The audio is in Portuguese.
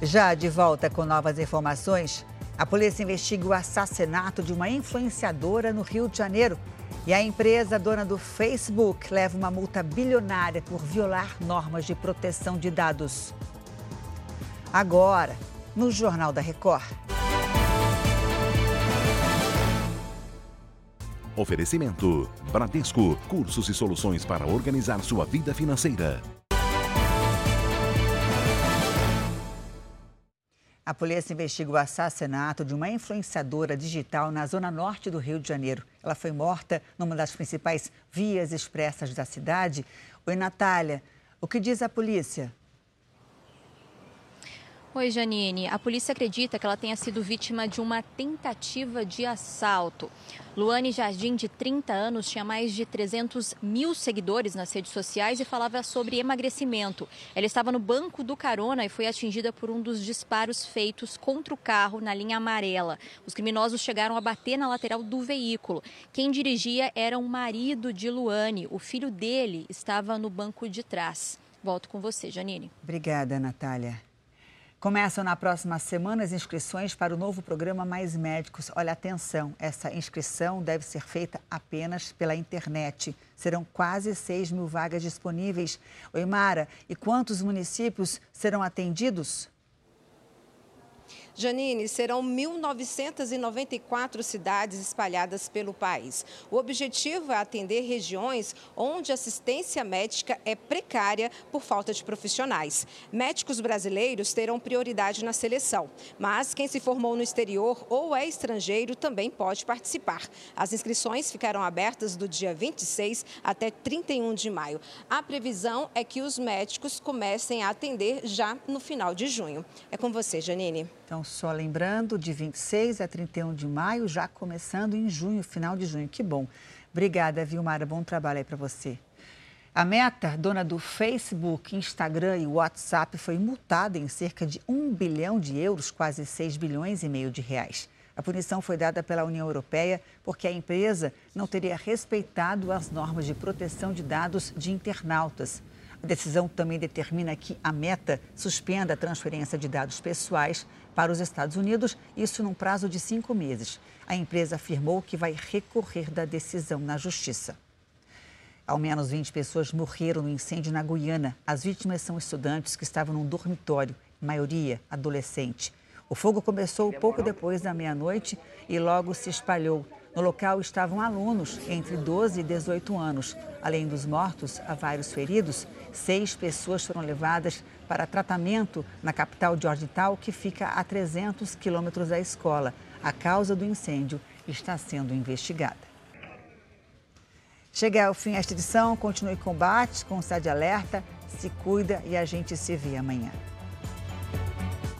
Já de volta com novas informações, a polícia investiga o assassinato de uma influenciadora no Rio de Janeiro. E a empresa dona do Facebook leva uma multa bilionária por violar normas de proteção de dados. Agora, no Jornal da Record. Oferecimento: Bradesco, cursos e soluções para organizar sua vida financeira. A polícia investiga o assassinato de uma influenciadora digital na zona norte do Rio de Janeiro. Ela foi morta numa das principais vias expressas da cidade. Oi, Natália, o que diz a polícia? Oi, Janine. A polícia acredita que ela tenha sido vítima de uma tentativa de assalto. Luane Jardim, de 30 anos, tinha mais de 300 mil seguidores nas redes sociais e falava sobre emagrecimento. Ela estava no banco do carona e foi atingida por um dos disparos feitos contra o carro na linha amarela. Os criminosos chegaram a bater na lateral do veículo. Quem dirigia era um marido de Luane. O filho dele estava no banco de trás. Volto com você, Janine. Obrigada, Natália. Começam na próxima semana as inscrições para o novo programa Mais Médicos. Olha, atenção, essa inscrição deve ser feita apenas pela internet. Serão quase 6 mil vagas disponíveis. Oi, Mara, e quantos municípios serão atendidos? Janine, serão 1.994 cidades espalhadas pelo país. O objetivo é atender regiões onde a assistência médica é precária por falta de profissionais. Médicos brasileiros terão prioridade na seleção, mas quem se formou no exterior ou é estrangeiro também pode participar. As inscrições ficarão abertas do dia 26 até 31 de maio. A previsão é que os médicos comecem a atender já no final de junho. É com você, Janine. Então, só lembrando, de 26 a 31 de maio, já começando em junho, final de junho. Que bom. Obrigada, Vilmara. Bom trabalho aí para você. A Meta, dona do Facebook, Instagram e WhatsApp, foi multada em cerca de 1 bilhão de euros, quase 6 bilhões e meio de reais. A punição foi dada pela União Europeia porque a empresa não teria respeitado as normas de proteção de dados de internautas. A decisão também determina que a Meta suspenda a transferência de dados pessoais para os Estados Unidos, isso num prazo de cinco meses. A empresa afirmou que vai recorrer da decisão na Justiça. Ao menos 20 pessoas morreram no incêndio na Guiana. As vítimas são estudantes que estavam num dormitório, maioria adolescente. O fogo começou pouco depois da meia-noite e logo se espalhou. No local estavam alunos entre 12 e 18 anos. Além dos mortos, há vários feridos. Seis pessoas foram levadas para tratamento na capital de Georgetown, que fica a 300 quilômetros da escola. A causa do incêndio está sendo investigada. Chega ao fim esta edição, continue combate com o Alerta, se cuida e a gente se vê amanhã.